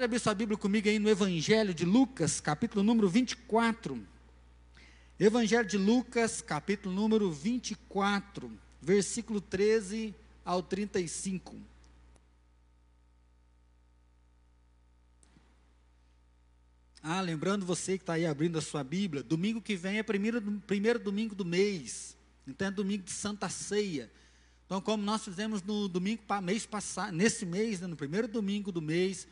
Abre sua Bíblia comigo aí no Evangelho de Lucas, capítulo número 24. Evangelho de Lucas, capítulo número 24, versículo 13 ao 35. Ah, lembrando você que está aí abrindo a sua Bíblia, domingo que vem é primeiro, primeiro domingo do mês, então é domingo de Santa Ceia. Então, como nós fizemos no domingo mês passado, nesse mês, né, no primeiro domingo do mês,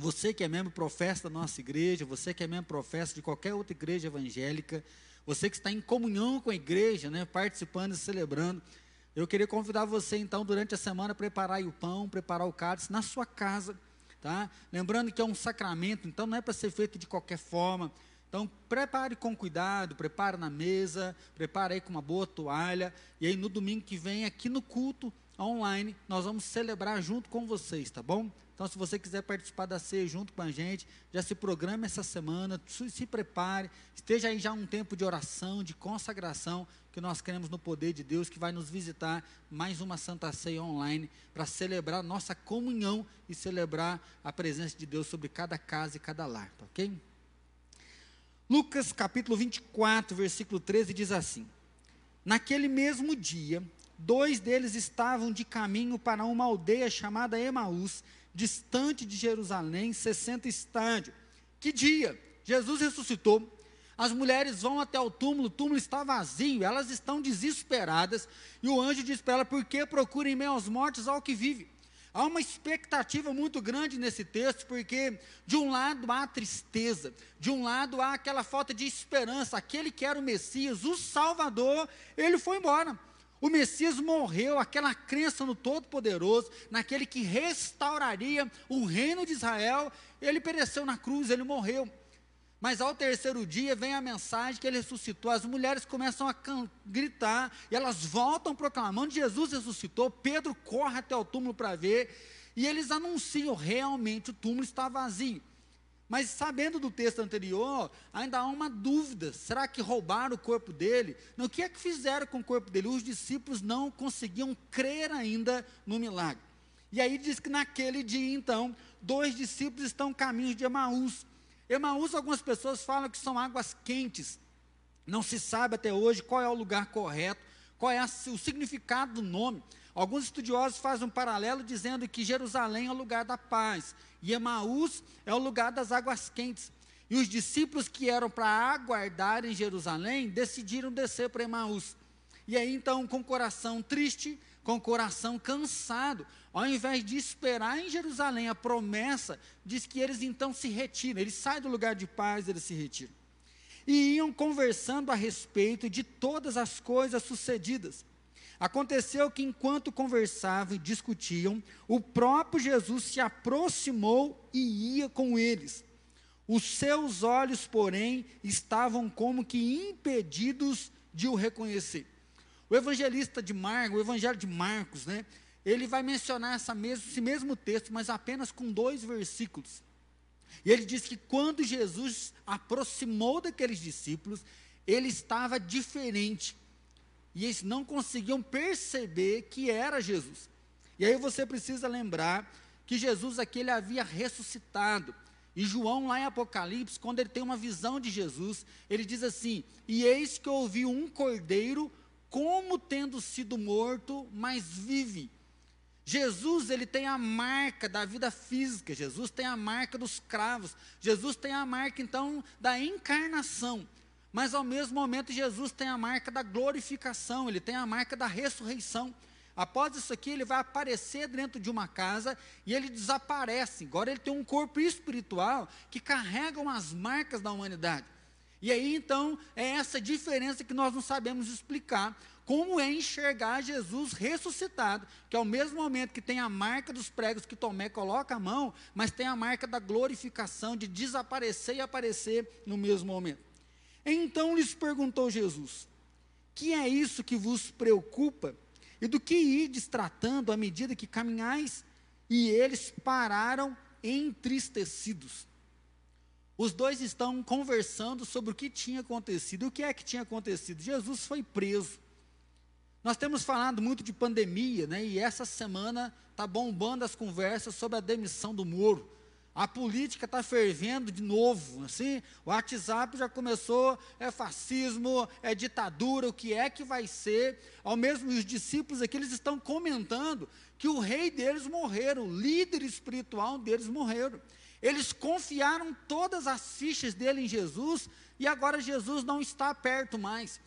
você que é membro professa da nossa igreja, você que é membro professa de qualquer outra igreja evangélica, você que está em comunhão com a igreja, né, participando e celebrando, eu queria convidar você então durante a semana a preparar o pão, preparar o cálice na sua casa tá? Lembrando que é um sacramento, então não é para ser feito de qualquer forma. Então, prepare com cuidado, prepare na mesa, prepare aí com uma boa toalha, e aí no domingo que vem, aqui no culto online, nós vamos celebrar junto com vocês, tá bom? Então, se você quiser participar da ceia junto com a gente, já se programe essa semana, se prepare, esteja aí já um tempo de oração, de consagração, que nós queremos no poder de Deus, que vai nos visitar mais uma Santa Ceia online, para celebrar nossa comunhão e celebrar a presença de Deus sobre cada casa e cada lar, tá ok? Lucas capítulo 24, versículo 13 diz assim: Naquele mesmo dia, dois deles estavam de caminho para uma aldeia chamada Emaús, distante de Jerusalém, 60 estádios. Que dia? Jesus ressuscitou. As mulheres vão até o túmulo, o túmulo está vazio, elas estão desesperadas. E o anjo diz para ela: Por que procurem meio aos mortos ao que vive? Há uma expectativa muito grande nesse texto, porque de um lado há tristeza, de um lado há aquela falta de esperança. Aquele que era o Messias, o Salvador, ele foi embora. O Messias morreu, aquela crença no Todo-Poderoso, naquele que restauraria o reino de Israel, ele pereceu na cruz, ele morreu. Mas ao terceiro dia vem a mensagem que ele ressuscitou. As mulheres começam a gritar e elas voltam proclamando: Jesus ressuscitou. Pedro corre até o túmulo para ver e eles anunciam: realmente o túmulo está vazio. Mas sabendo do texto anterior, ainda há uma dúvida: será que roubaram o corpo dele? Não, o que é que fizeram com o corpo dele? Os discípulos não conseguiam crer ainda no milagre. E aí diz que naquele dia, então, dois discípulos estão caminhos de Emaús. Emaús, algumas pessoas falam que são águas quentes. Não se sabe até hoje qual é o lugar correto, qual é o significado do nome. Alguns estudiosos fazem um paralelo dizendo que Jerusalém é o lugar da paz e Emaús é o lugar das águas quentes. E os discípulos que eram para aguardar em Jerusalém decidiram descer para Emaús. E aí então, com o coração triste, com o coração cansado, ao invés de esperar em Jerusalém a promessa, diz que eles então se retiram, eles saem do lugar de paz, eles se retiram. E iam conversando a respeito de todas as coisas sucedidas. Aconteceu que enquanto conversavam e discutiam, o próprio Jesus se aproximou e ia com eles. Os seus olhos, porém, estavam como que impedidos de o reconhecer. O evangelista de Marcos, o evangelho de Marcos, né? Ele vai mencionar mesmo, esse mesmo texto, mas apenas com dois versículos. E ele diz que quando Jesus aproximou daqueles discípulos, ele estava diferente. E eles não conseguiam perceber que era Jesus. E aí você precisa lembrar que Jesus aqui ele havia ressuscitado. E João, lá em Apocalipse, quando ele tem uma visão de Jesus, ele diz assim: E eis que ouvi um cordeiro, como tendo sido morto, mas vive. Jesus, ele tem a marca da vida física, Jesus tem a marca dos cravos, Jesus tem a marca, então, da encarnação. Mas ao mesmo momento, Jesus tem a marca da glorificação, ele tem a marca da ressurreição. Após isso aqui, ele vai aparecer dentro de uma casa e ele desaparece. Agora ele tem um corpo espiritual que carrega as marcas da humanidade. E aí então é essa diferença que nós não sabemos explicar. Como é enxergar Jesus ressuscitado, que ao mesmo momento que tem a marca dos pregos que Tomé coloca a mão, mas tem a marca da glorificação, de desaparecer e aparecer no mesmo momento. Então lhes perguntou Jesus: Que é isso que vos preocupa? E do que ides tratando à medida que caminhais? E eles pararam entristecidos. Os dois estão conversando sobre o que tinha acontecido. O que é que tinha acontecido? Jesus foi preso. Nós temos falado muito de pandemia, né? E essa semana está bombando as conversas sobre a demissão do Moro. A política está fervendo de novo, assim, o WhatsApp já começou, é fascismo, é ditadura, o que é que vai ser? Ao mesmo os discípulos aqui, eles estão comentando que o rei deles morreram, o líder espiritual deles morreram. Eles confiaram todas as fichas dele em Jesus e agora Jesus não está perto mais.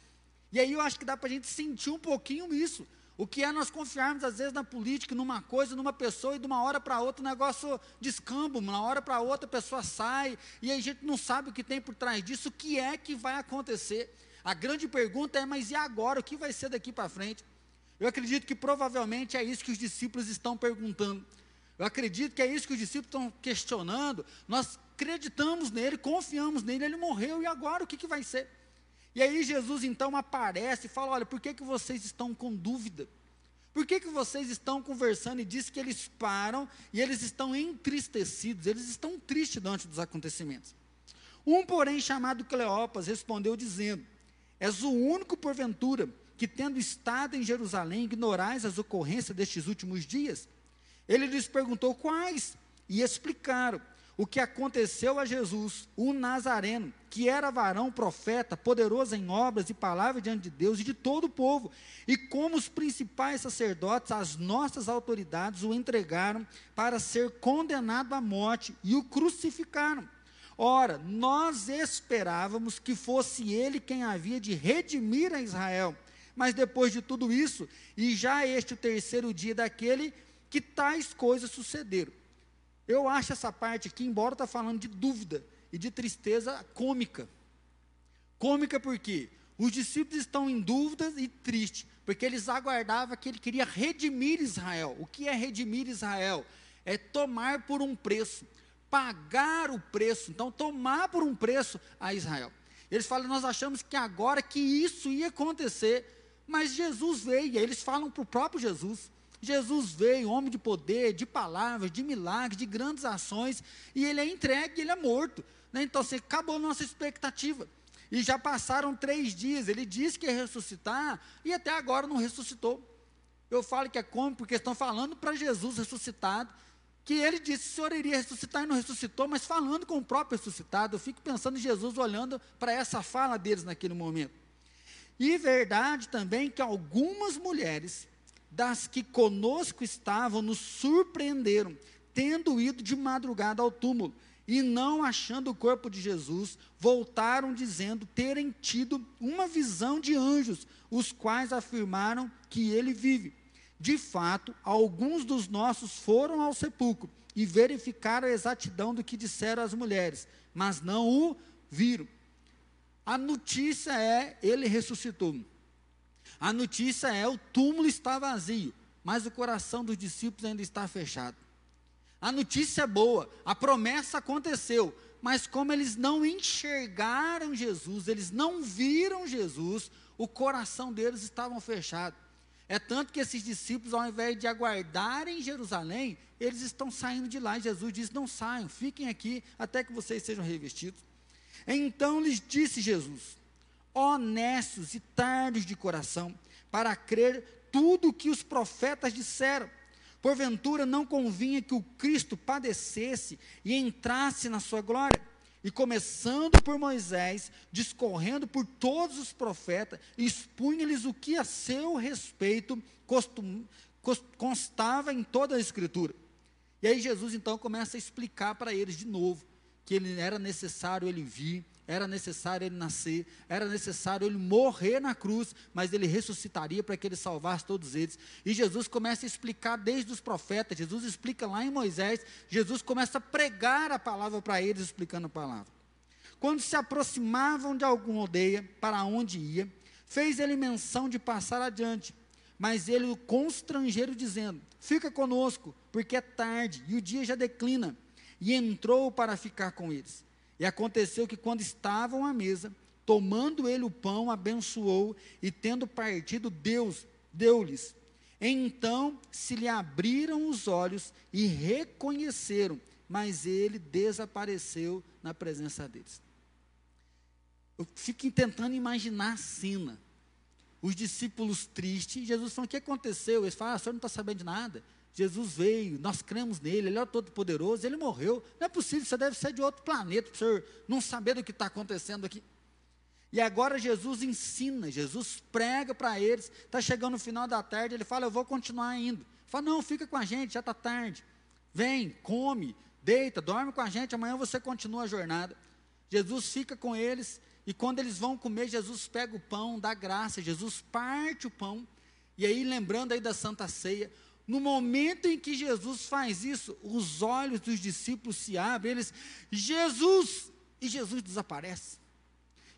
E aí eu acho que dá para a gente sentir um pouquinho isso. O que é nós confiarmos, às vezes, na política, numa coisa, numa pessoa, e de uma hora para outra o negócio descamba, uma hora para outra a pessoa sai, e aí a gente não sabe o que tem por trás disso, o que é que vai acontecer. A grande pergunta é: mas e agora? O que vai ser daqui para frente? Eu acredito que provavelmente é isso que os discípulos estão perguntando. Eu acredito que é isso que os discípulos estão questionando. Nós acreditamos nele, confiamos nele, ele morreu, e agora o que, que vai ser? E aí Jesus então aparece e fala: Olha, por que, que vocês estão com dúvida? Por que, que vocês estão conversando e diz que eles param e eles estão entristecidos, eles estão tristes diante dos acontecimentos? Um, porém, chamado Cleopas, respondeu dizendo: És o único, porventura, que tendo estado em Jerusalém, ignorais as ocorrências destes últimos dias? Ele lhes perguntou quais, e explicaram o que aconteceu a Jesus, o Nazareno, que era varão profeta, poderoso em obras e palavras diante de Deus e de todo o povo, e como os principais sacerdotes, as nossas autoridades o entregaram para ser condenado à morte e o crucificaram. Ora, nós esperávamos que fosse ele quem havia de redimir a Israel. Mas depois de tudo isso, e já este o terceiro dia daquele que tais coisas sucederam eu acho essa parte aqui, embora está falando de dúvida e de tristeza cômica. Cômica porque os discípulos estão em dúvida e tristes, porque eles aguardavam que ele queria redimir Israel. O que é redimir Israel? É tomar por um preço, pagar o preço. Então, tomar por um preço a Israel. Eles falam, nós achamos que agora que isso ia acontecer, mas Jesus veio, e eles falam para o próprio Jesus. Jesus veio, homem de poder, de palavras, de milagres, de grandes ações, e ele é entregue, ele é morto. Né? Então, assim, acabou a nossa expectativa. E já passaram três dias, ele disse que ia ressuscitar, e até agora não ressuscitou. Eu falo que é como, porque estão falando para Jesus ressuscitado, que ele disse que o Senhor iria ressuscitar e não ressuscitou, mas falando com o próprio ressuscitado. Eu fico pensando em Jesus olhando para essa fala deles naquele momento. E verdade também que algumas mulheres das que conosco estavam nos surpreenderam, tendo ido de madrugada ao túmulo e não achando o corpo de Jesus, voltaram dizendo terem tido uma visão de anjos, os quais afirmaram que ele vive. De fato, alguns dos nossos foram ao sepulcro e verificaram a exatidão do que disseram as mulheres, mas não o viram. A notícia é: ele ressuscitou. A notícia é: o túmulo está vazio, mas o coração dos discípulos ainda está fechado. A notícia é boa, a promessa aconteceu, mas como eles não enxergaram Jesus, eles não viram Jesus, o coração deles estava fechado. É tanto que esses discípulos, ao invés de aguardarem em Jerusalém, eles estão saindo de lá. Jesus diz: Não saiam, fiquem aqui até que vocês sejam revestidos. Então lhes disse Jesus: honestos e tardos de coração, para crer tudo o que os profetas disseram. Porventura não convinha que o Cristo padecesse e entrasse na sua glória. E começando por Moisés, discorrendo por todos os profetas, expunha-lhes o que a seu respeito costum, constava em toda a Escritura. E aí Jesus então começa a explicar para eles de novo que ele era necessário ele vir, era necessário ele nascer, era necessário ele morrer na cruz, mas ele ressuscitaria para que ele salvasse todos eles. E Jesus começa a explicar desde os profetas, Jesus explica lá em Moisés, Jesus começa a pregar a palavra para eles, explicando a palavra. Quando se aproximavam de alguma aldeia, para onde ia, fez ele menção de passar adiante, mas ele o constrangeram, dizendo: Fica conosco, porque é tarde e o dia já declina. E entrou para ficar com eles. E aconteceu que quando estavam à mesa, tomando ele o pão, abençoou e tendo partido, Deus deu-lhes. Então se lhe abriram os olhos e reconheceram, mas ele desapareceu na presença deles. Eu fico tentando imaginar a cena. Os discípulos tristes, Jesus falou: O que aconteceu? Eles falam: ah, O senhor não está sabendo de nada. Jesus veio, nós cremos nele, ele é o Todo-Poderoso, ele morreu. Não é possível, você deve ser de outro planeta, para senhor não saber do que está acontecendo aqui. E agora Jesus ensina, Jesus prega para eles. Está chegando no final da tarde, ele fala: Eu vou continuar indo. Fala: Não, fica com a gente, já está tarde. Vem, come, deita, dorme com a gente, amanhã você continua a jornada. Jesus fica com eles, e quando eles vão comer, Jesus pega o pão, dá graça, Jesus parte o pão. E aí, lembrando aí da Santa Ceia, no momento em que Jesus faz isso, os olhos dos discípulos se abrem, eles, Jesus! E Jesus desaparece.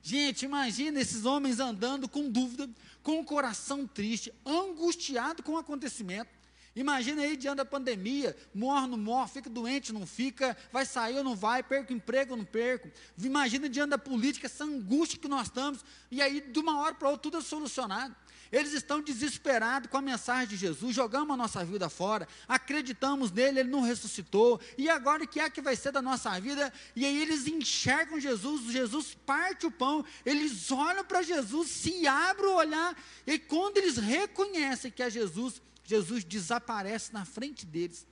Gente, imagina esses homens andando com dúvida, com o coração triste, angustiado com o acontecimento. Imagina aí diante da pandemia, morre não morre, fica doente, não fica, vai sair ou não vai, perco emprego ou não perco. Imagina diante da política, essa angústia que nós estamos, e aí de uma hora para outra tudo é solucionado. Eles estão desesperados com a mensagem de Jesus, jogamos a nossa vida fora, acreditamos nele, ele não ressuscitou, e agora o que é que vai ser da nossa vida? E aí eles enxergam Jesus, Jesus parte o pão, eles olham para Jesus, se abrem o olhar, e quando eles reconhecem que é Jesus, Jesus desaparece na frente deles.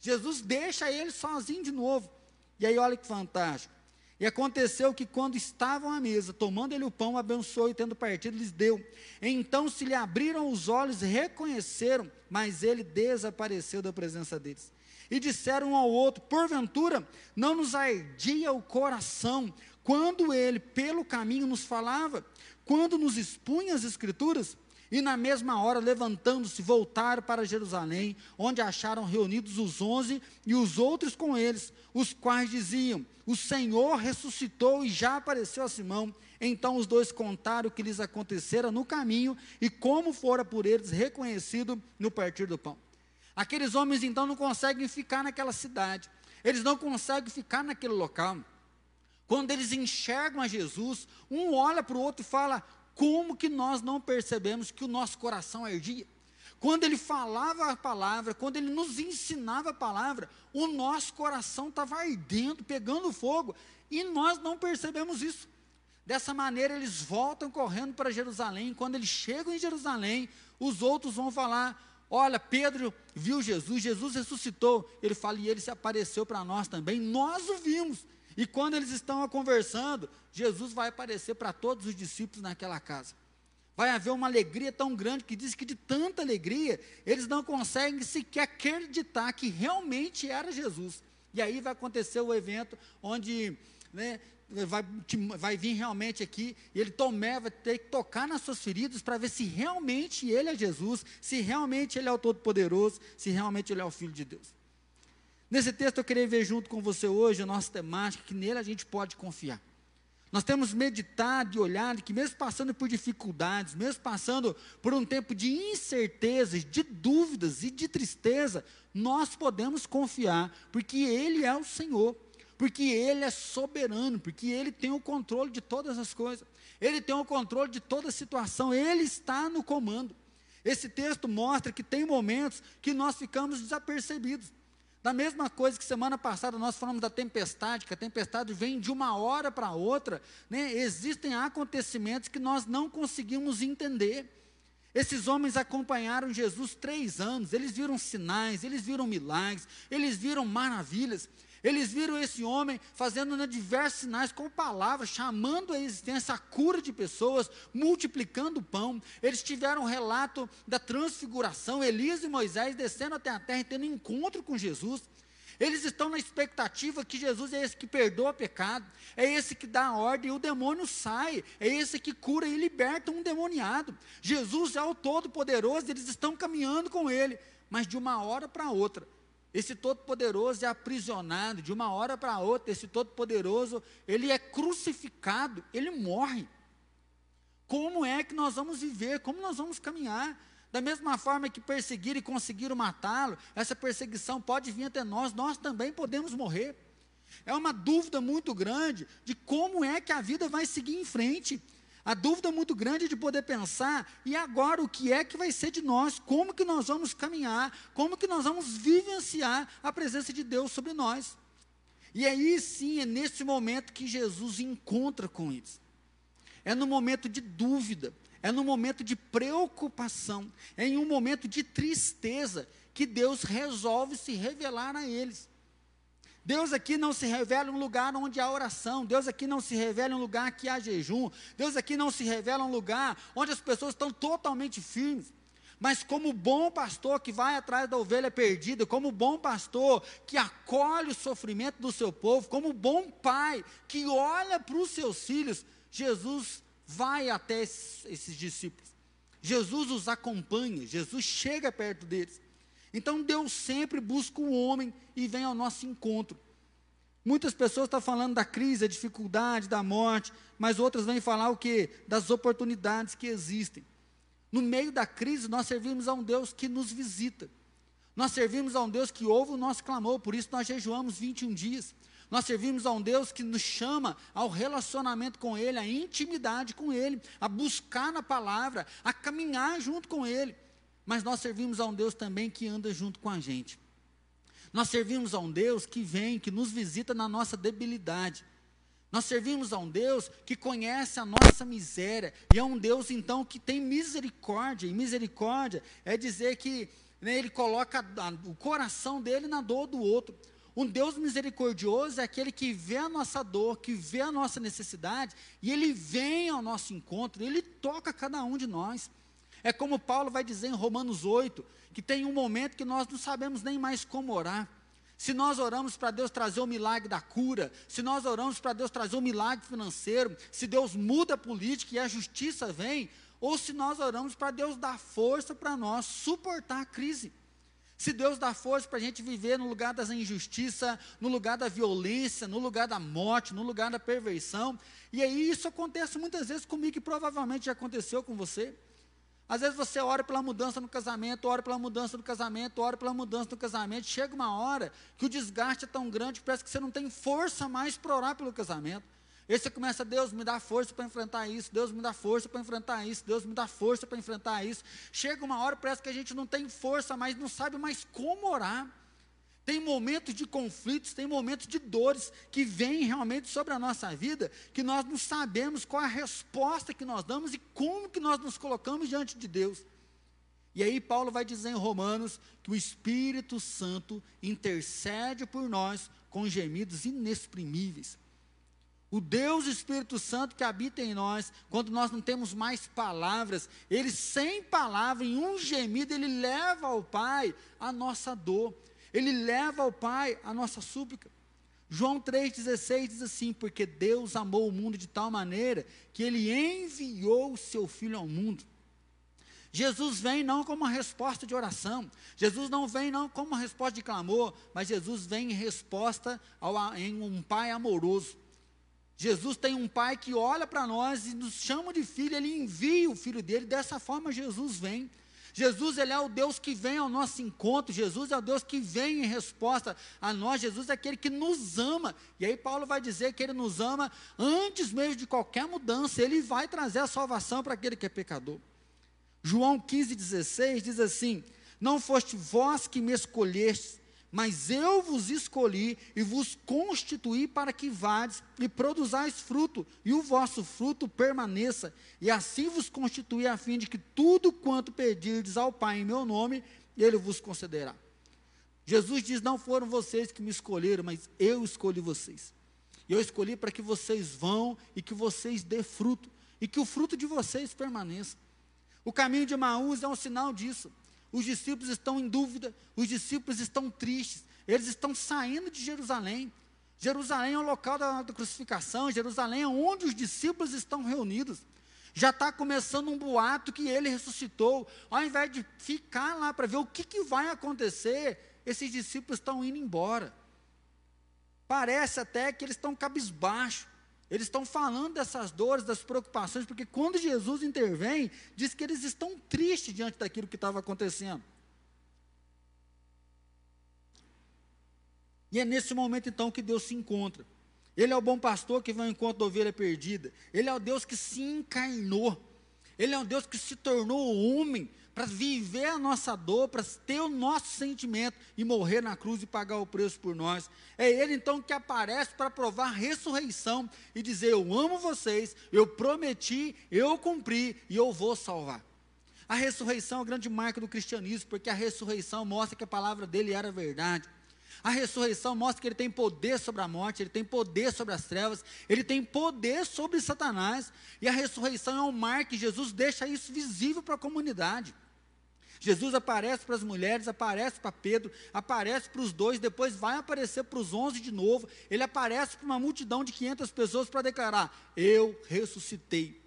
Jesus deixa eles sozinhos de novo. E aí olha que fantástico. E aconteceu que quando estavam à mesa, tomando ele o pão, abençoou e tendo partido, lhes deu. Então se lhe abriram os olhos reconheceram, mas ele desapareceu da presença deles. E disseram um ao outro: Porventura, não nos ardia o coração quando ele pelo caminho nos falava, quando nos expunha as Escrituras? E na mesma hora, levantando-se, voltaram para Jerusalém, onde acharam reunidos os onze e os outros com eles, os quais diziam: O Senhor ressuscitou e já apareceu a Simão. Então os dois contaram o que lhes acontecera no caminho e como fora por eles reconhecido no partir do pão. Aqueles homens então não conseguem ficar naquela cidade, eles não conseguem ficar naquele local. Quando eles enxergam a Jesus, um olha para o outro e fala: como que nós não percebemos que o nosso coração ardia? Quando ele falava a palavra, quando ele nos ensinava a palavra, o nosso coração estava ardendo, pegando fogo, e nós não percebemos isso. Dessa maneira, eles voltam correndo para Jerusalém. Quando eles chegam em Jerusalém, os outros vão falar: Olha, Pedro viu Jesus, Jesus ressuscitou. Ele fala, e ele se apareceu para nós também. Nós o vimos. E quando eles estão conversando, Jesus vai aparecer para todos os discípulos naquela casa. Vai haver uma alegria tão grande que diz que de tanta alegria, eles não conseguem sequer acreditar que realmente era Jesus. E aí vai acontecer o evento onde né, vai, vai vir realmente aqui, e ele Tomé vai ter que tocar nas suas feridas para ver se realmente ele é Jesus, se realmente ele é o Todo-Poderoso, se realmente ele é o Filho de Deus. Nesse texto eu queria ver junto com você hoje a nossa temática, que nele a gente pode confiar. Nós temos meditado e olhado que mesmo passando por dificuldades, mesmo passando por um tempo de incertezas, de dúvidas e de tristeza, nós podemos confiar, porque Ele é o Senhor, porque Ele é soberano, porque Ele tem o controle de todas as coisas, Ele tem o controle de toda a situação, Ele está no comando. Esse texto mostra que tem momentos que nós ficamos desapercebidos. Da mesma coisa que semana passada nós falamos da tempestade, que a tempestade vem de uma hora para outra, né? existem acontecimentos que nós não conseguimos entender. Esses homens acompanharam Jesus três anos, eles viram sinais, eles viram milagres, eles viram maravilhas, eles viram esse homem fazendo né, diversos sinais com palavras, chamando a existência a cura de pessoas, multiplicando o pão. Eles tiveram um relato da transfiguração, Elias e Moisés descendo até a terra e tendo encontro com Jesus. Eles estão na expectativa que Jesus é esse que perdoa pecado, é esse que dá a ordem e o demônio sai, é esse que cura e liberta um demoniado. Jesus é o Todo-Poderoso, eles estão caminhando com ele, mas de uma hora para outra, esse Todo-Poderoso é aprisionado de uma hora para outra. Esse Todo-Poderoso, ele é crucificado, ele morre. Como é que nós vamos viver? Como nós vamos caminhar? Da mesma forma que perseguiram e conseguiram matá-lo, essa perseguição pode vir até nós, nós também podemos morrer. É uma dúvida muito grande de como é que a vida vai seguir em frente. A dúvida muito grande de poder pensar, e agora o que é que vai ser de nós? Como que nós vamos caminhar? Como que nós vamos vivenciar a presença de Deus sobre nós? E aí sim, é nesse momento que Jesus encontra com eles. É no momento de dúvida, é no momento de preocupação, é em um momento de tristeza que Deus resolve se revelar a eles. Deus aqui não se revela um lugar onde há oração, Deus aqui não se revela um lugar que há jejum, Deus aqui não se revela um lugar onde as pessoas estão totalmente firmes. Mas como bom pastor que vai atrás da ovelha perdida, como bom pastor que acolhe o sofrimento do seu povo, como bom pai que olha para os seus filhos, Jesus vai até esses discípulos. Jesus os acompanha, Jesus chega perto deles. Então Deus sempre busca o homem e vem ao nosso encontro. Muitas pessoas estão falando da crise, da dificuldade, da morte, mas outras vêm falar o que? Das oportunidades que existem. No meio da crise, nós servimos a um Deus que nos visita. Nós servimos a um Deus que ouve o nosso clamor, por isso nós jejuamos 21 dias. Nós servimos a um Deus que nos chama ao relacionamento com Ele, à intimidade com Ele, a buscar na palavra, a caminhar junto com Ele. Mas nós servimos a um Deus também que anda junto com a gente. Nós servimos a um Deus que vem, que nos visita na nossa debilidade. Nós servimos a um Deus que conhece a nossa miséria, e é um Deus então que tem misericórdia, e misericórdia é dizer que né, ele coloca o coração dele na dor do outro. Um Deus misericordioso é aquele que vê a nossa dor, que vê a nossa necessidade, e ele vem ao nosso encontro, ele toca cada um de nós. É como Paulo vai dizer em Romanos 8, que tem um momento que nós não sabemos nem mais como orar. Se nós oramos para Deus trazer o milagre da cura, se nós oramos para Deus trazer o milagre financeiro, se Deus muda a política e a justiça vem, ou se nós oramos para Deus dar força para nós suportar a crise. Se Deus dá força para a gente viver no lugar das injustiças, no lugar da violência, no lugar da morte, no lugar da perversão, e aí isso acontece muitas vezes comigo e provavelmente já aconteceu com você. Às vezes você ora pela mudança no casamento, ora pela mudança no casamento, ora pela mudança no casamento. Chega uma hora que o desgaste é tão grande que parece que você não tem força mais para orar pelo casamento. E você começa, Deus me dá força para enfrentar isso, Deus me dá força para enfrentar isso, Deus me dá força para enfrentar isso. Chega uma hora, parece que a gente não tem força mais, não sabe mais como orar. Tem momentos de conflitos, tem momentos de dores que vêm realmente sobre a nossa vida, que nós não sabemos qual a resposta que nós damos e como que nós nos colocamos diante de Deus. E aí Paulo vai dizer em Romanos que o Espírito Santo intercede por nós com gemidos inexprimíveis. O Deus Espírito Santo que habita em nós, quando nós não temos mais palavras, ele sem palavra, em um gemido, ele leva ao Pai a nossa dor. Ele leva ao Pai a nossa súplica. João 3,16 diz assim: Porque Deus amou o mundo de tal maneira que Ele enviou o seu Filho ao mundo. Jesus vem não como uma resposta de oração, Jesus não vem não como uma resposta de clamor, mas Jesus vem em resposta ao, em um Pai amoroso. Jesus tem um Pai que olha para nós e nos chama de filho, Ele envia o Filho dele, dessa forma Jesus vem. Jesus ele é o Deus que vem ao nosso encontro, Jesus é o Deus que vem em resposta a nós, Jesus é aquele que nos ama. E aí Paulo vai dizer que ele nos ama antes mesmo de qualquer mudança, ele vai trazer a salvação para aquele que é pecador. João 15,16 diz assim: Não foste vós que me escolhestes, mas eu vos escolhi e vos constituí para que vades e produzais fruto, e o vosso fruto permaneça, e assim vos constituí a fim de que tudo quanto pedirdes ao Pai em meu nome, ele vos concederá. Jesus diz: Não foram vocês que me escolheram, mas eu escolhi vocês. E eu escolhi para que vocês vão e que vocês dê fruto, e que o fruto de vocês permaneça. O caminho de Maús é um sinal disso. Os discípulos estão em dúvida, os discípulos estão tristes, eles estão saindo de Jerusalém. Jerusalém é o local da, da crucificação, Jerusalém é onde os discípulos estão reunidos. Já está começando um boato que ele ressuscitou. Ao invés de ficar lá para ver o que, que vai acontecer, esses discípulos estão indo embora. Parece até que eles estão cabisbaixo. Eles estão falando dessas dores, das preocupações, porque quando Jesus intervém, diz que eles estão tristes diante daquilo que estava acontecendo. E é nesse momento então que Deus se encontra. Ele é o bom pastor que vem ao encontro da ovelha perdida. Ele é o Deus que se encarnou. Ele é um Deus que se tornou homem para viver a nossa dor, para ter o nosso sentimento e morrer na cruz e pagar o preço por nós. É Ele então que aparece para provar a ressurreição e dizer: Eu amo vocês, eu prometi, eu cumpri e eu vou salvar. A ressurreição é a grande marca do cristianismo, porque a ressurreição mostra que a palavra dele era verdade. A ressurreição mostra que ele tem poder sobre a morte, ele tem poder sobre as trevas, ele tem poder sobre Satanás. E a ressurreição é um marco que Jesus deixa isso visível para a comunidade. Jesus aparece para as mulheres, aparece para Pedro, aparece para os dois, depois vai aparecer para os onze de novo. Ele aparece para uma multidão de 500 pessoas para declarar: Eu ressuscitei,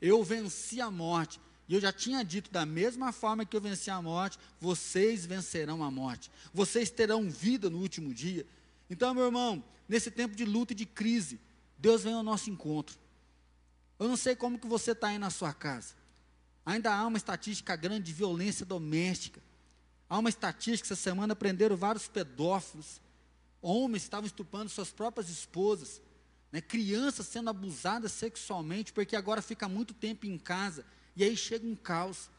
eu venci a morte. E eu já tinha dito: da mesma forma que eu venci a morte, vocês vencerão a morte, vocês terão vida no último dia. Então, meu irmão, nesse tempo de luta e de crise, Deus vem ao nosso encontro. Eu não sei como que você está aí na sua casa. Ainda há uma estatística grande de violência doméstica. Há uma estatística, essa semana prenderam vários pedófilos. Homens estavam estupando suas próprias esposas. Né? Crianças sendo abusadas sexualmente, porque agora fica muito tempo em casa. E aí chega um caos.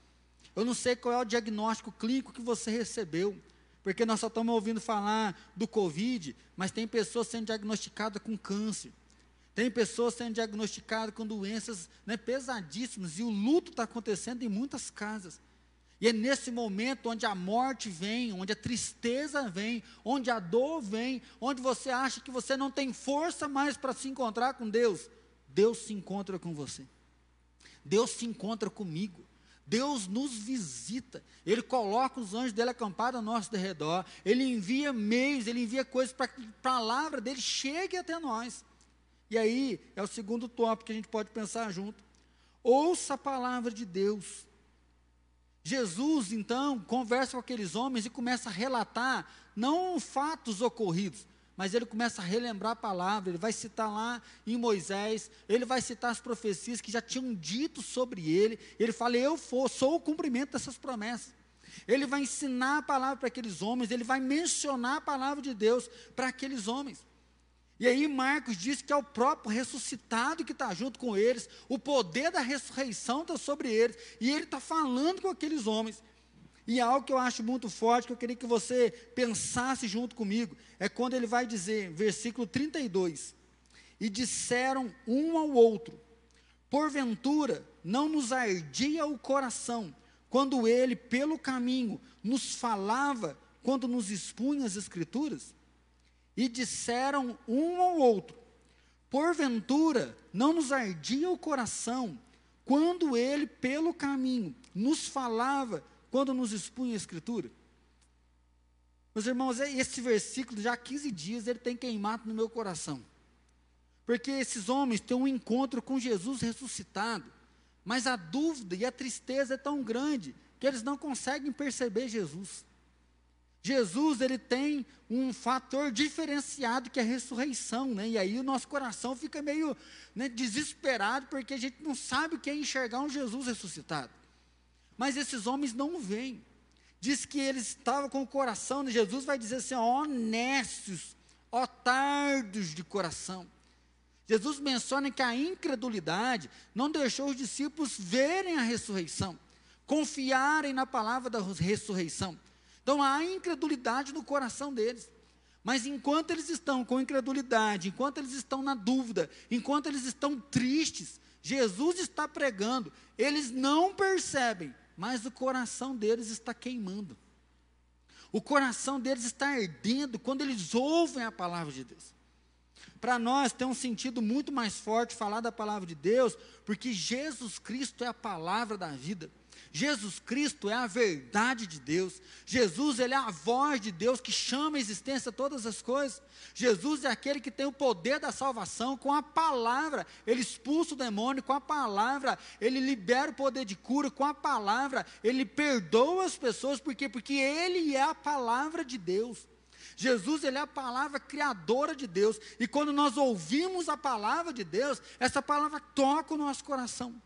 Eu não sei qual é o diagnóstico clínico que você recebeu. Porque nós só estamos ouvindo falar do Covid, mas tem pessoas sendo diagnosticadas com câncer. Tem pessoas sendo diagnosticadas com doenças né, pesadíssimas e o luto está acontecendo em muitas casas. E é nesse momento onde a morte vem, onde a tristeza vem, onde a dor vem, onde você acha que você não tem força mais para se encontrar com Deus. Deus se encontra com você. Deus se encontra comigo. Deus nos visita, Ele coloca os anjos dele acampados ao nosso redor, Ele envia meios, Ele envia coisas para que a palavra dele chegue até nós. E aí é o segundo tópico que a gente pode pensar junto. Ouça a palavra de Deus. Jesus, então, conversa com aqueles homens e começa a relatar, não fatos ocorridos, mas ele começa a relembrar a palavra, ele vai citar lá em Moisés, ele vai citar as profecias que já tinham dito sobre ele, ele fala, eu for, sou o cumprimento dessas promessas. Ele vai ensinar a palavra para aqueles homens, ele vai mencionar a palavra de Deus para aqueles homens. E aí Marcos diz que é o próprio ressuscitado que está junto com eles, o poder da ressurreição está sobre eles, e ele está falando com aqueles homens. E algo que eu acho muito forte, que eu queria que você pensasse junto comigo, é quando ele vai dizer, versículo 32, e disseram um ao outro, porventura não nos ardia o coração, quando ele, pelo caminho, nos falava, quando nos expunha as escrituras? E disseram um ao outro: Porventura não nos ardia o coração quando ele, pelo caminho, nos falava, quando nos expunha a Escritura? Meus irmãos, é esse versículo, já há 15 dias, ele tem queimado no meu coração. Porque esses homens têm um encontro com Jesus ressuscitado, mas a dúvida e a tristeza é tão grande que eles não conseguem perceber Jesus. Jesus ele tem um fator diferenciado que é a ressurreição, né? E aí o nosso coração fica meio né, desesperado porque a gente não sabe o que é enxergar um Jesus ressuscitado. Mas esses homens não veem. Diz que eles estavam com o coração, né? Jesus vai dizer assim: honestos, otardos de coração. Jesus menciona que a incredulidade não deixou os discípulos verem a ressurreição, confiarem na palavra da ressurreição. Então há incredulidade no coração deles. Mas enquanto eles estão com incredulidade, enquanto eles estão na dúvida, enquanto eles estão tristes, Jesus está pregando, eles não percebem, mas o coração deles está queimando. O coração deles está ardendo quando eles ouvem a palavra de Deus. Para nós tem um sentido muito mais forte falar da palavra de Deus, porque Jesus Cristo é a palavra da vida. Jesus Cristo é a verdade de Deus. Jesus, ele é a voz de Deus que chama a existência todas as coisas. Jesus é aquele que tem o poder da salvação com a palavra. Ele expulsa o demônio com a palavra. Ele libera o poder de cura com a palavra. Ele perdoa as pessoas por quê? Porque ele é a palavra de Deus. Jesus, ele é a palavra criadora de Deus. E quando nós ouvimos a palavra de Deus, essa palavra toca o nosso coração.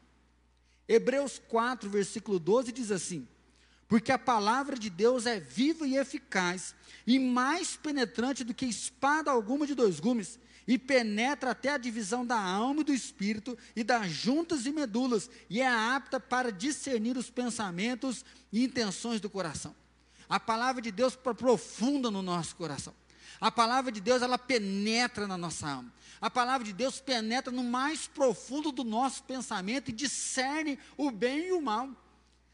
Hebreus 4, versículo 12 diz assim: Porque a palavra de Deus é viva e eficaz, e mais penetrante do que espada alguma de dois gumes, e penetra até a divisão da alma e do espírito, e das juntas e medulas, e é apta para discernir os pensamentos e intenções do coração. A palavra de Deus profunda no nosso coração. A palavra de Deus, ela penetra na nossa alma. A palavra de Deus penetra no mais profundo do nosso pensamento e discerne o bem e o mal.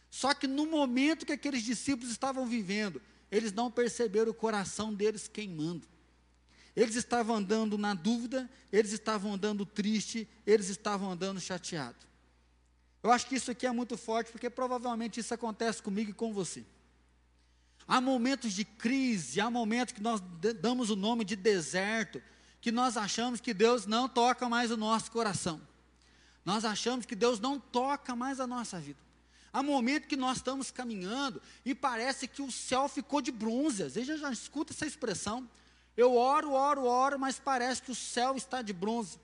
Só que no momento que aqueles discípulos estavam vivendo, eles não perceberam o coração deles queimando. Eles estavam andando na dúvida, eles estavam andando triste, eles estavam andando chateado. Eu acho que isso aqui é muito forte, porque provavelmente isso acontece comigo e com você. Há momentos de crise, há momentos que nós damos o nome de deserto, que nós achamos que Deus não toca mais o nosso coração. Nós achamos que Deus não toca mais a nossa vida. Há momentos que nós estamos caminhando e parece que o céu ficou de bronze. Às vezes já escuta essa expressão. Eu oro, oro, oro, mas parece que o céu está de bronze.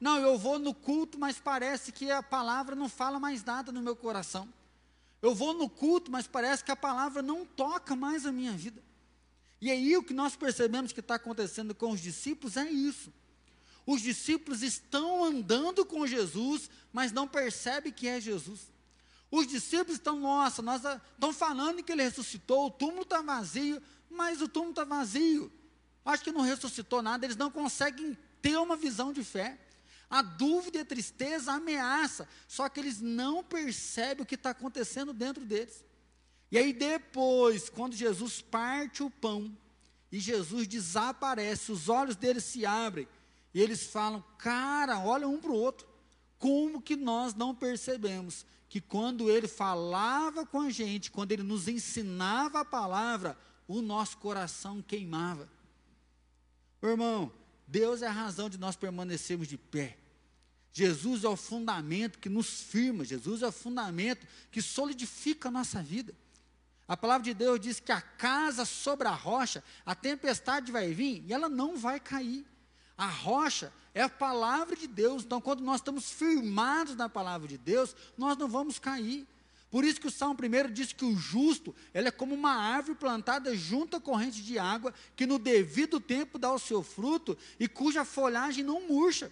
Não, eu vou no culto, mas parece que a palavra não fala mais nada no meu coração. Eu vou no culto, mas parece que a palavra não toca mais a minha vida. E aí o que nós percebemos que está acontecendo com os discípulos é isso. Os discípulos estão andando com Jesus, mas não percebem que é Jesus. Os discípulos estão, nossa, nós estão falando que ele ressuscitou, o túmulo está vazio, mas o túmulo está vazio. Acho que não ressuscitou nada, eles não conseguem ter uma visão de fé. A dúvida e a tristeza ameaça, só que eles não percebem o que está acontecendo dentro deles. E aí depois, quando Jesus parte o pão e Jesus desaparece, os olhos deles se abrem e eles falam: "Cara, olha um para o outro. Como que nós não percebemos que quando ele falava com a gente, quando ele nos ensinava a palavra, o nosso coração queimava?" Irmão, Deus é a razão de nós permanecermos de pé. Jesus é o fundamento que nos firma, Jesus é o fundamento que solidifica a nossa vida. A palavra de Deus diz que a casa sobre a rocha, a tempestade vai vir e ela não vai cair. A rocha é a palavra de Deus, então quando nós estamos firmados na palavra de Deus, nós não vamos cair. Por isso que o Salmo 1 diz que o justo, ele é como uma árvore plantada junto à corrente de água, que no devido tempo dá o seu fruto e cuja folhagem não murcha.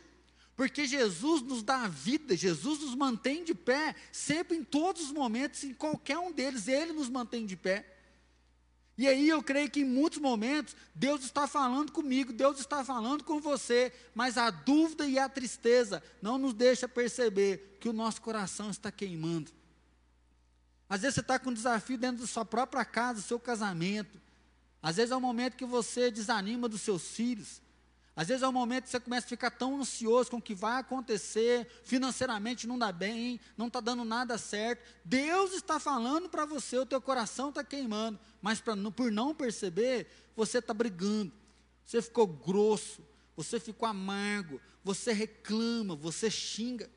Porque Jesus nos dá a vida, Jesus nos mantém de pé, sempre em todos os momentos, em qualquer um deles, Ele nos mantém de pé. E aí eu creio que em muitos momentos Deus está falando comigo, Deus está falando com você, mas a dúvida e a tristeza não nos deixa perceber que o nosso coração está queimando. Às vezes você está com um desafio dentro da sua própria casa, do seu casamento. Às vezes é um momento que você desanima dos seus filhos. Às vezes é um momento que você começa a ficar tão ansioso com o que vai acontecer, financeiramente não dá bem, não está dando nada certo. Deus está falando para você, o teu coração está queimando, mas pra, por não perceber, você está brigando, você ficou grosso, você ficou amargo, você reclama, você xinga.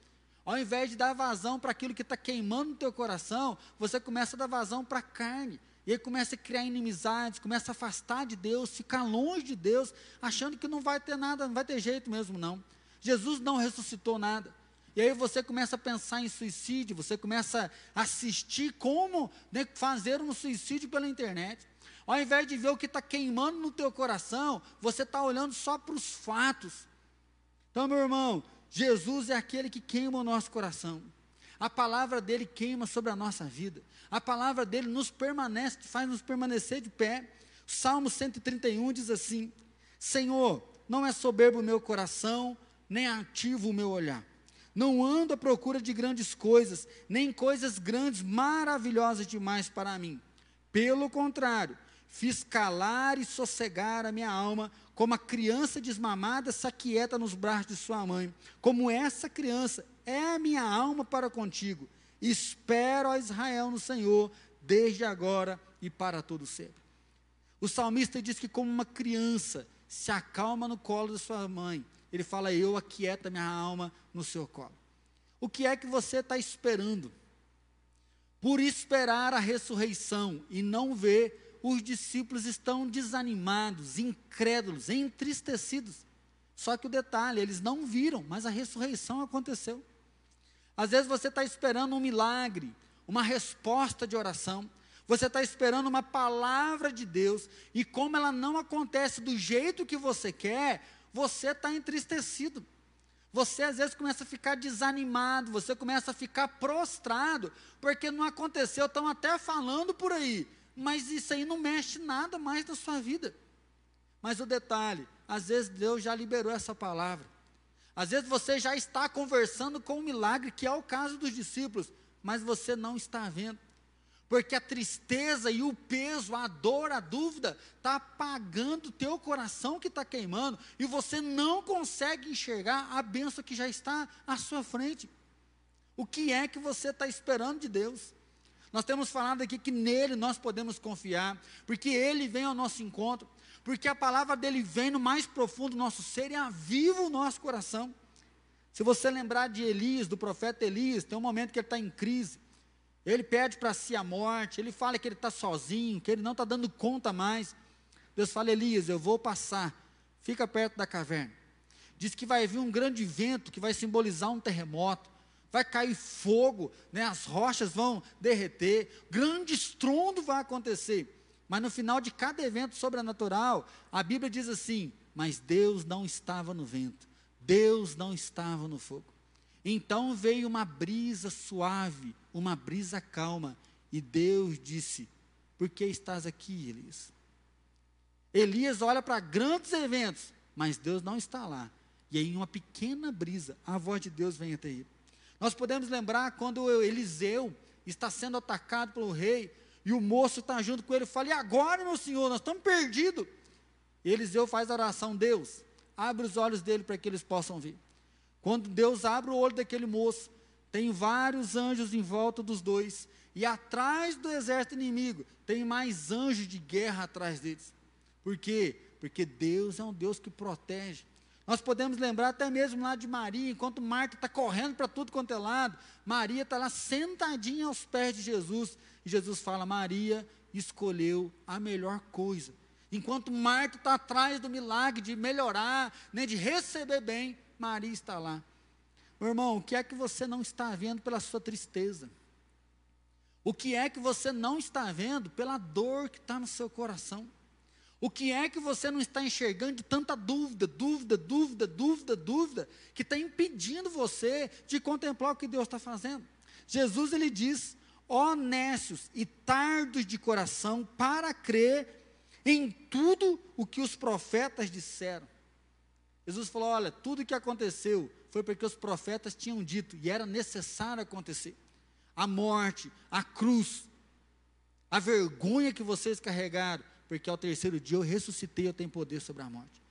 Ao invés de dar vazão para aquilo que está queimando no teu coração, você começa a dar vazão para a carne. E aí começa a criar inimizades, começa a afastar de Deus, ficar longe de Deus, achando que não vai ter nada, não vai ter jeito mesmo não. Jesus não ressuscitou nada. E aí você começa a pensar em suicídio, você começa a assistir como né, fazer um suicídio pela internet. Ao invés de ver o que está queimando no teu coração, você está olhando só para os fatos. Então, meu irmão, Jesus é aquele que queima o nosso coração. A palavra dele queima sobre a nossa vida. A palavra dele nos permanece, faz nos permanecer de pé. Salmo 131 diz assim: Senhor, não é soberbo o meu coração, nem ativo o meu olhar. Não ando à procura de grandes coisas, nem coisas grandes, maravilhosas demais para mim. Pelo contrário, fiz calar e sossegar a minha alma como a criança desmamada se aquieta nos braços de sua mãe, como essa criança é a minha alma para contigo. Espero a Israel no Senhor, desde agora e para todo sempre. O salmista diz que como uma criança se acalma no colo de sua mãe, ele fala, eu aquieta minha alma no seu colo. O que é que você está esperando? Por esperar a ressurreição e não ver os discípulos estão desanimados, incrédulos, entristecidos. Só que o detalhe, eles não viram, mas a ressurreição aconteceu. Às vezes você está esperando um milagre, uma resposta de oração, você está esperando uma palavra de Deus, e como ela não acontece do jeito que você quer, você está entristecido. Você às vezes começa a ficar desanimado, você começa a ficar prostrado, porque não aconteceu, estão até falando por aí, mas isso aí não mexe nada mais na sua vida. Mas o detalhe, às vezes Deus já liberou essa palavra. Às vezes você já está conversando com um milagre, que é o caso dos discípulos, mas você não está vendo. porque a tristeza e o peso, a dor, a dúvida, está apagando o teu coração que está queimando, e você não consegue enxergar a benção que já está à sua frente. O que é que você está esperando de Deus? Nós temos falado aqui que nele nós podemos confiar, porque ele vem ao nosso encontro, porque a palavra dele vem no mais profundo do nosso ser e aviva o nosso coração. Se você lembrar de Elias, do profeta Elias, tem um momento que ele está em crise, ele pede para si a morte, ele fala que ele está sozinho, que ele não está dando conta mais. Deus fala, Elias, eu vou passar, fica perto da caverna. Diz que vai vir um grande vento que vai simbolizar um terremoto, vai cair fogo, né, as rochas vão derreter, grande estrondo vai acontecer. Mas no final de cada evento sobrenatural, a Bíblia diz assim: Mas Deus não estava no vento, Deus não estava no fogo. Então veio uma brisa suave, uma brisa calma, e Deus disse: Por que estás aqui, Elias? Elias olha para grandes eventos, mas Deus não está lá. E aí, em uma pequena brisa, a voz de Deus vem até ele. Nós podemos lembrar quando Eliseu está sendo atacado pelo rei, e o moço está junto com ele e fala: E agora, meu senhor, nós estamos perdidos. Eliseu faz a oração: Deus, abre os olhos dele para que eles possam ver. Quando Deus abre o olho daquele moço, tem vários anjos em volta dos dois, e atrás do exército inimigo tem mais anjos de guerra atrás deles. Por quê? Porque Deus é um Deus que protege. Nós podemos lembrar até mesmo lá de Maria, enquanto Marta está correndo para tudo quanto é lado, Maria está lá sentadinha aos pés de Jesus, e Jesus fala: Maria escolheu a melhor coisa. Enquanto Marta está atrás do milagre de melhorar, né, de receber bem, Maria está lá. Meu irmão, o que é que você não está vendo pela sua tristeza? O que é que você não está vendo pela dor que está no seu coração? O que é que você não está enxergando de tanta dúvida, dúvida, dúvida, dúvida, dúvida, que está impedindo você de contemplar o que Deus está fazendo? Jesus ele diz: honestos e tardos de coração para crer em tudo o que os profetas disseram. Jesus falou: olha, tudo o que aconteceu foi porque os profetas tinham dito e era necessário acontecer. A morte, a cruz, a vergonha que vocês carregaram, porque ao terceiro dia eu ressuscitei, eu tenho poder sobre a morte.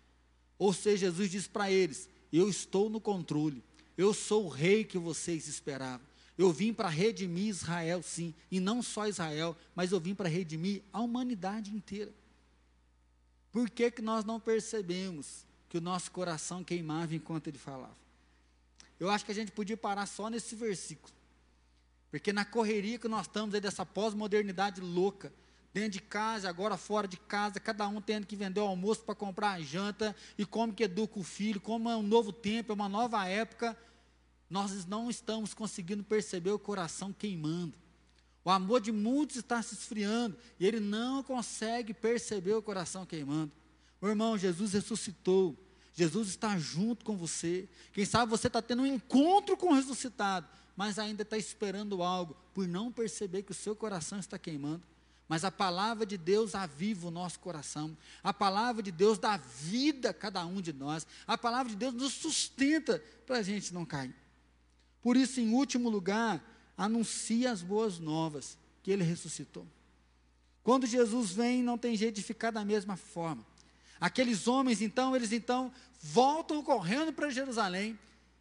Ou seja, Jesus diz para eles: Eu estou no controle, eu sou o rei que vocês esperavam. Eu vim para redimir Israel, sim, e não só Israel, mas eu vim para redimir a humanidade inteira. Por que, que nós não percebemos que o nosso coração queimava enquanto ele falava. Eu acho que a gente podia parar só nesse versículo. Porque na correria que nós estamos aí dessa pós-modernidade louca, dentro de casa, agora fora de casa, cada um tendo que vender o almoço para comprar a janta, e como que educa o filho, como é um novo tempo, é uma nova época, nós não estamos conseguindo perceber o coração queimando. O amor de muitos está se esfriando, e ele não consegue perceber o coração queimando. Meu irmão, Jesus ressuscitou. Jesus está junto com você. Quem sabe você está tendo um encontro com o ressuscitado, mas ainda está esperando algo, por não perceber que o seu coração está queimando. Mas a palavra de Deus aviva o nosso coração. A palavra de Deus dá vida a cada um de nós. A palavra de Deus nos sustenta para a gente não cair. Por isso, em último lugar, anuncia as boas novas, que ele ressuscitou. Quando Jesus vem, não tem jeito de ficar da mesma forma. Aqueles homens, então, eles então voltam correndo para Jerusalém.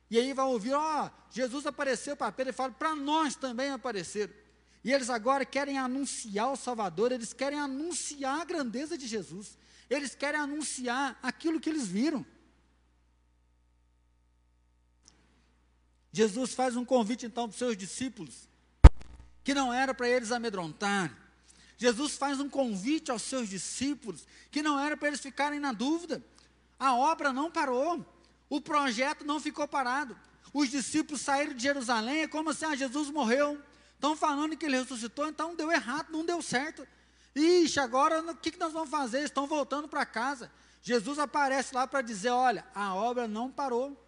E aí vai ouvir, ó, oh, Jesus apareceu para Pedro e fala, para nós também apareceram. E eles agora querem anunciar o Salvador, eles querem anunciar a grandeza de Jesus. Eles querem anunciar aquilo que eles viram. Jesus faz um convite então para os seus discípulos, que não era para eles amedrontar, Jesus faz um convite aos seus discípulos, que não era para eles ficarem na dúvida. A obra não parou, o projeto não ficou parado. Os discípulos saíram de Jerusalém, é como se assim, ah, Jesus morreu. Estão falando que ele ressuscitou, então deu errado, não deu certo. Ixi, agora o que, que nós vamos fazer? Estão voltando para casa. Jesus aparece lá para dizer: olha, a obra não parou.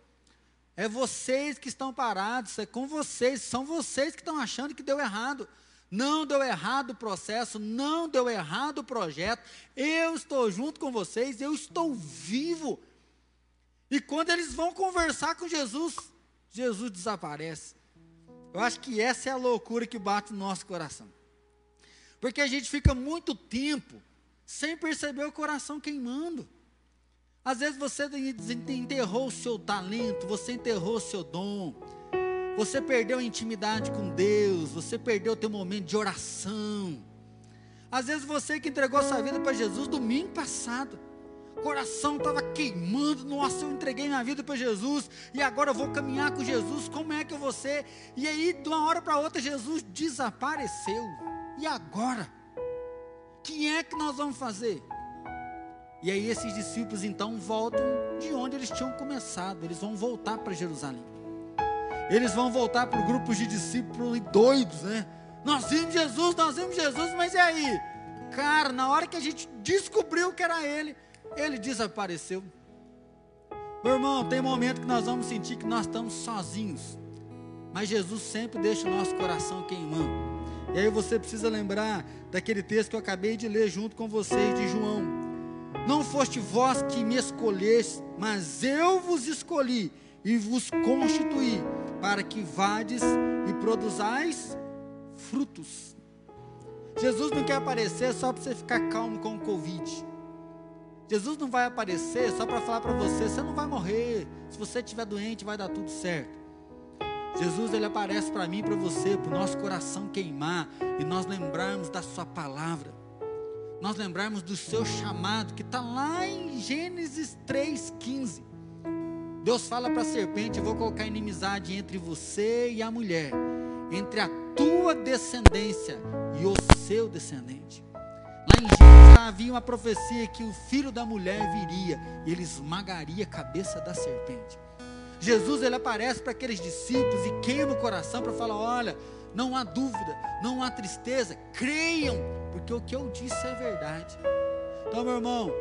É vocês que estão parados, é com vocês, são vocês que estão achando que deu errado. Não deu errado o processo, não deu errado o projeto. Eu estou junto com vocês, eu estou vivo. E quando eles vão conversar com Jesus, Jesus desaparece. Eu acho que essa é a loucura que bate no nosso coração. Porque a gente fica muito tempo sem perceber o coração queimando. Às vezes você enterrou o seu talento, você enterrou o seu dom, você perdeu a intimidade com Deus, você perdeu o teu momento de oração. Às vezes você que entregou sua vida para Jesus domingo passado, coração estava queimando, nossa, eu entreguei minha vida para Jesus e agora eu vou caminhar com Jesus, como é que eu vou ser? E aí, de uma hora para outra, Jesus desapareceu. E agora? Quem é que nós vamos fazer? E aí esses discípulos então voltam de onde eles tinham começado, eles vão voltar para Jerusalém. Eles vão voltar para o grupo de discípulos doidos, né? Nós vimos Jesus, nós vimos Jesus, mas e aí? Cara, na hora que a gente descobriu que era ele, ele desapareceu. Meu irmão, tem momento que nós vamos sentir que nós estamos sozinhos. Mas Jesus sempre deixa o nosso coração queimando. E aí você precisa lembrar daquele texto que eu acabei de ler junto com vocês de João não foste vós que me escolheste, mas eu vos escolhi e vos constituí para que vades e produzais frutos. Jesus não quer aparecer só para você ficar calmo com o Covid. Jesus não vai aparecer só para falar para você, você não vai morrer. Se você estiver doente, vai dar tudo certo. Jesus ele aparece para mim e para você, para o nosso coração queimar e nós lembrarmos da sua palavra nós lembrarmos do seu chamado, que está lá em Gênesis 3,15. Deus fala para a serpente: Eu vou colocar inimizade entre você e a mulher, entre a tua descendência e o seu descendente. Lá em Gênesis havia uma profecia que o filho da mulher viria e ele esmagaria a cabeça da serpente. Jesus ele aparece para aqueles discípulos e queima o coração para falar: olha, não há dúvida, não há tristeza, creiam, porque o que eu disse é verdade. Então, meu irmão,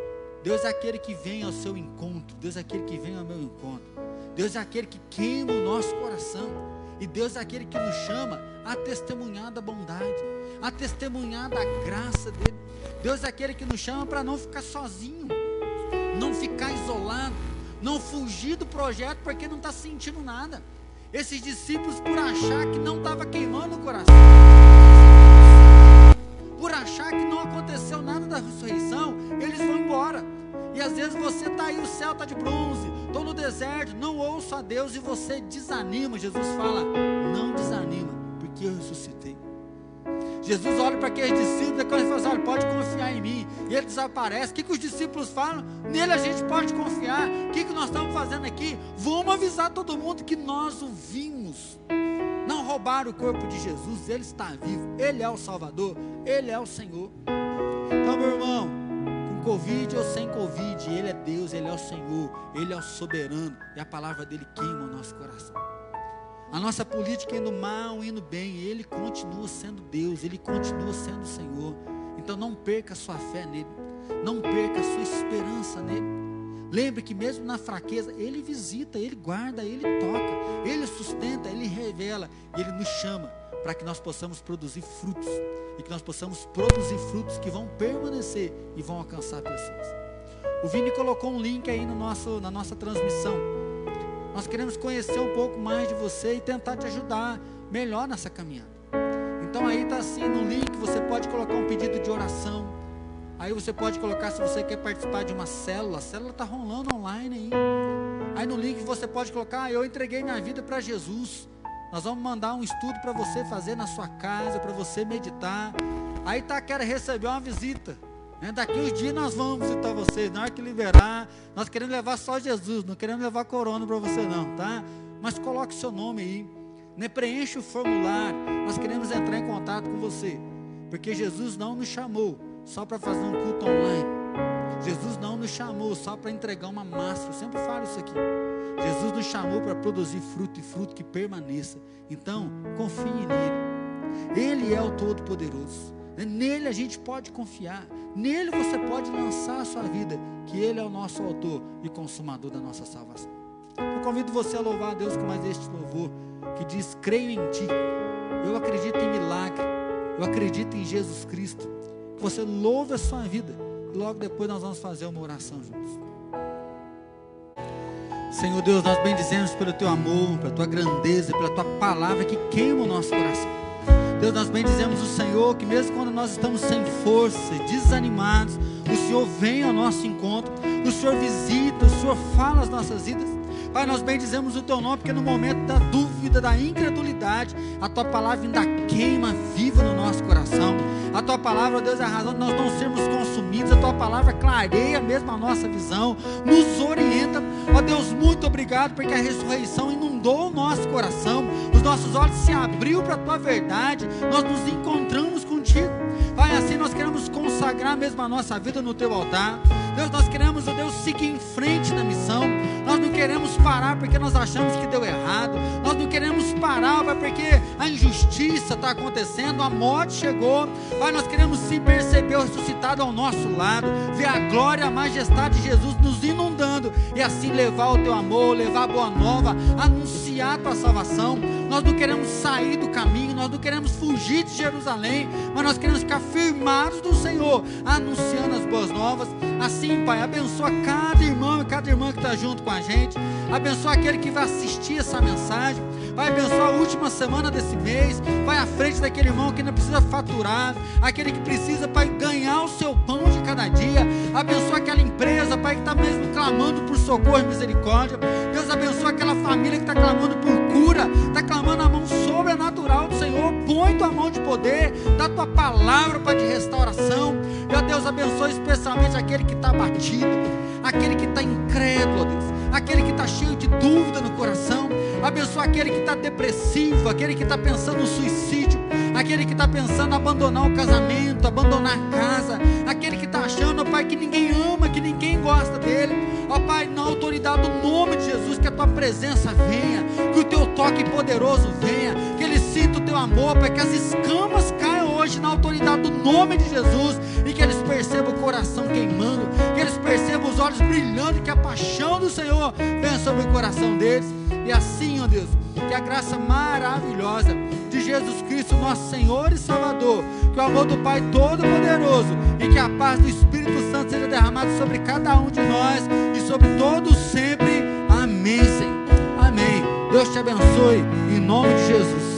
Deus é aquele que vem ao seu encontro, Deus é aquele que vem ao meu encontro, Deus é aquele que queima o nosso coração, e Deus é aquele que nos chama a testemunhar da bondade, a testemunhar da graça dele. Deus é aquele que nos chama para não ficar sozinho, não ficar isolado, não fugir do projeto porque não está sentindo nada. Esses discípulos, por achar que não estava queimando o coração, por achar que não aconteceu nada da ressurreição, eles vão embora. E às vezes você está aí, o céu está de bronze, estou no deserto, não ouço a Deus e você desanima. Jesus fala: não desanima, porque eu ressuscitei. Jesus olha para aqueles discípulos e fala assim, olha, pode confiar em mim. E ele desaparece. O que, que os discípulos falam? Nele a gente pode confiar. O que, que nós estamos fazendo aqui? Vamos avisar todo mundo que nós o vimos. Não roubaram o corpo de Jesus, ele está vivo. Ele é o Salvador, ele é o Senhor. Então, meu irmão, com Covid ou sem Covid, ele é Deus, ele é o Senhor, ele é o soberano. E a palavra dele queima o nosso coração. A nossa política indo mal, indo bem, Ele continua sendo Deus, Ele continua sendo Senhor. Então não perca sua fé nele, não perca sua esperança nele. Lembre que mesmo na fraqueza, Ele visita, Ele guarda, Ele toca, Ele sustenta, Ele revela, Ele nos chama para que nós possamos produzir frutos e que nós possamos produzir frutos que vão permanecer e vão alcançar pessoas. O Vini colocou um link aí no nosso, na nossa transmissão nós queremos conhecer um pouco mais de você e tentar te ajudar melhor nessa caminhada. Então aí está assim no link, você pode colocar um pedido de oração. Aí você pode colocar se você quer participar de uma célula, a célula está rolando online aí. Aí no link você pode colocar, ah, eu entreguei minha vida para Jesus. Nós vamos mandar um estudo para você fazer na sua casa, para você meditar. Aí tá quer receber uma visita. Né? Daqui uns dias nós vamos visitar vocês. Na hora que liberar, nós queremos levar só Jesus, não queremos levar corona para você não, tá? Mas coloque seu nome aí. Né? Preencha o formulário. Nós queremos entrar em contato com você. Porque Jesus não nos chamou só para fazer um culto online. Jesus não nos chamou só para entregar uma massa. Eu sempre falo isso aqui. Jesus nos chamou para produzir fruto e fruto que permaneça. Então, confie nele. Ele é o Todo-Poderoso. Nele a gente pode confiar. Nele você pode lançar a sua vida, que Ele é o nosso autor e consumador da nossa salvação. Eu convido você a louvar a Deus com mais este louvor, que diz: Creio em Ti. Eu acredito em milagre. Eu acredito em Jesus Cristo. Que você louve a sua vida. Logo depois nós vamos fazer uma oração juntos. Senhor Deus, nós bendizemos pelo Teu amor, pela Tua grandeza, pela Tua palavra que queima o nosso coração. Deus, nós bendizemos o Senhor, que mesmo quando nós estamos sem força, desanimados, o Senhor vem ao nosso encontro, o Senhor visita, o Senhor fala as nossas vidas. Pai, nós bendizemos o teu nome, porque no momento da dúvida, da incredulidade, a tua palavra ainda queima viva no nosso coração. A tua palavra, ó Deus, é a razão de nós não sermos consumidos. A tua palavra clareia mesmo a nossa visão, nos orienta. Ó Deus, muito obrigado, porque a ressurreição inundou o nosso coração, os nossos olhos se abriu para a tua verdade, nós nos encontramos contigo. Pai, assim nós queremos consagrar mesmo a nossa vida no teu altar. Deus, nós queremos, ó Deus, seguir em frente na missão. Nós não queremos parar porque nós achamos que deu errado. Nós não queremos parar, Pai, porque a injustiça está acontecendo, a morte chegou. Pai, nós queremos sim perceber o ressuscitado ao nosso lado, ver a glória, a majestade de Jesus nos inundando e assim levar o teu amor, levar a boa nova, anunciar a tua salvação. Nós não queremos sair do caminho, nós não queremos fugir de Jerusalém, mas nós queremos ficar firmados no Senhor, anunciando as boas novas. Assim, Pai, abençoa cada irmão e cada irmã que está junto com a gente. Abençoa aquele que vai assistir essa mensagem. Vai abençoar a última semana desse mês. Vai à frente daquele irmão que não precisa faturar. Aquele que precisa, Pai, ganhar o seu pão de cada dia. Abençoa aquela empresa, Pai, que está mesmo clamando por socorro e misericórdia. Deus abençoa aquela família que está clamando por cura. Põe tua mão de poder. Dá tua palavra, Pai, de restauração. Meu Deus, abençoa especialmente aquele que está batido. Aquele que está incrédulo, Deus. Aquele que está cheio de dúvida no coração Abençoa aquele que está depressivo, aquele que está pensando no suicídio, aquele que está pensando em abandonar o casamento, abandonar a casa, aquele que está achando, ó Pai, que ninguém ama, que ninguém gosta dele. Ó Pai, na autoridade do nome de Jesus, que a tua presença venha, que o teu toque poderoso venha, ele o teu amor, Pai, que as escamas caiam hoje na autoridade do nome de Jesus e que eles percebam o coração queimando, que eles percebam os olhos brilhando que a paixão do Senhor venha sobre o coração deles. E assim, ó Deus, que a graça maravilhosa de Jesus Cristo, nosso Senhor e Salvador, que o amor do Pai Todo-Poderoso e que a paz do Espírito Santo seja derramado sobre cada um de nós e sobre todos sempre. Amém, Senhor. Amém. Deus te abençoe, em nome de Jesus.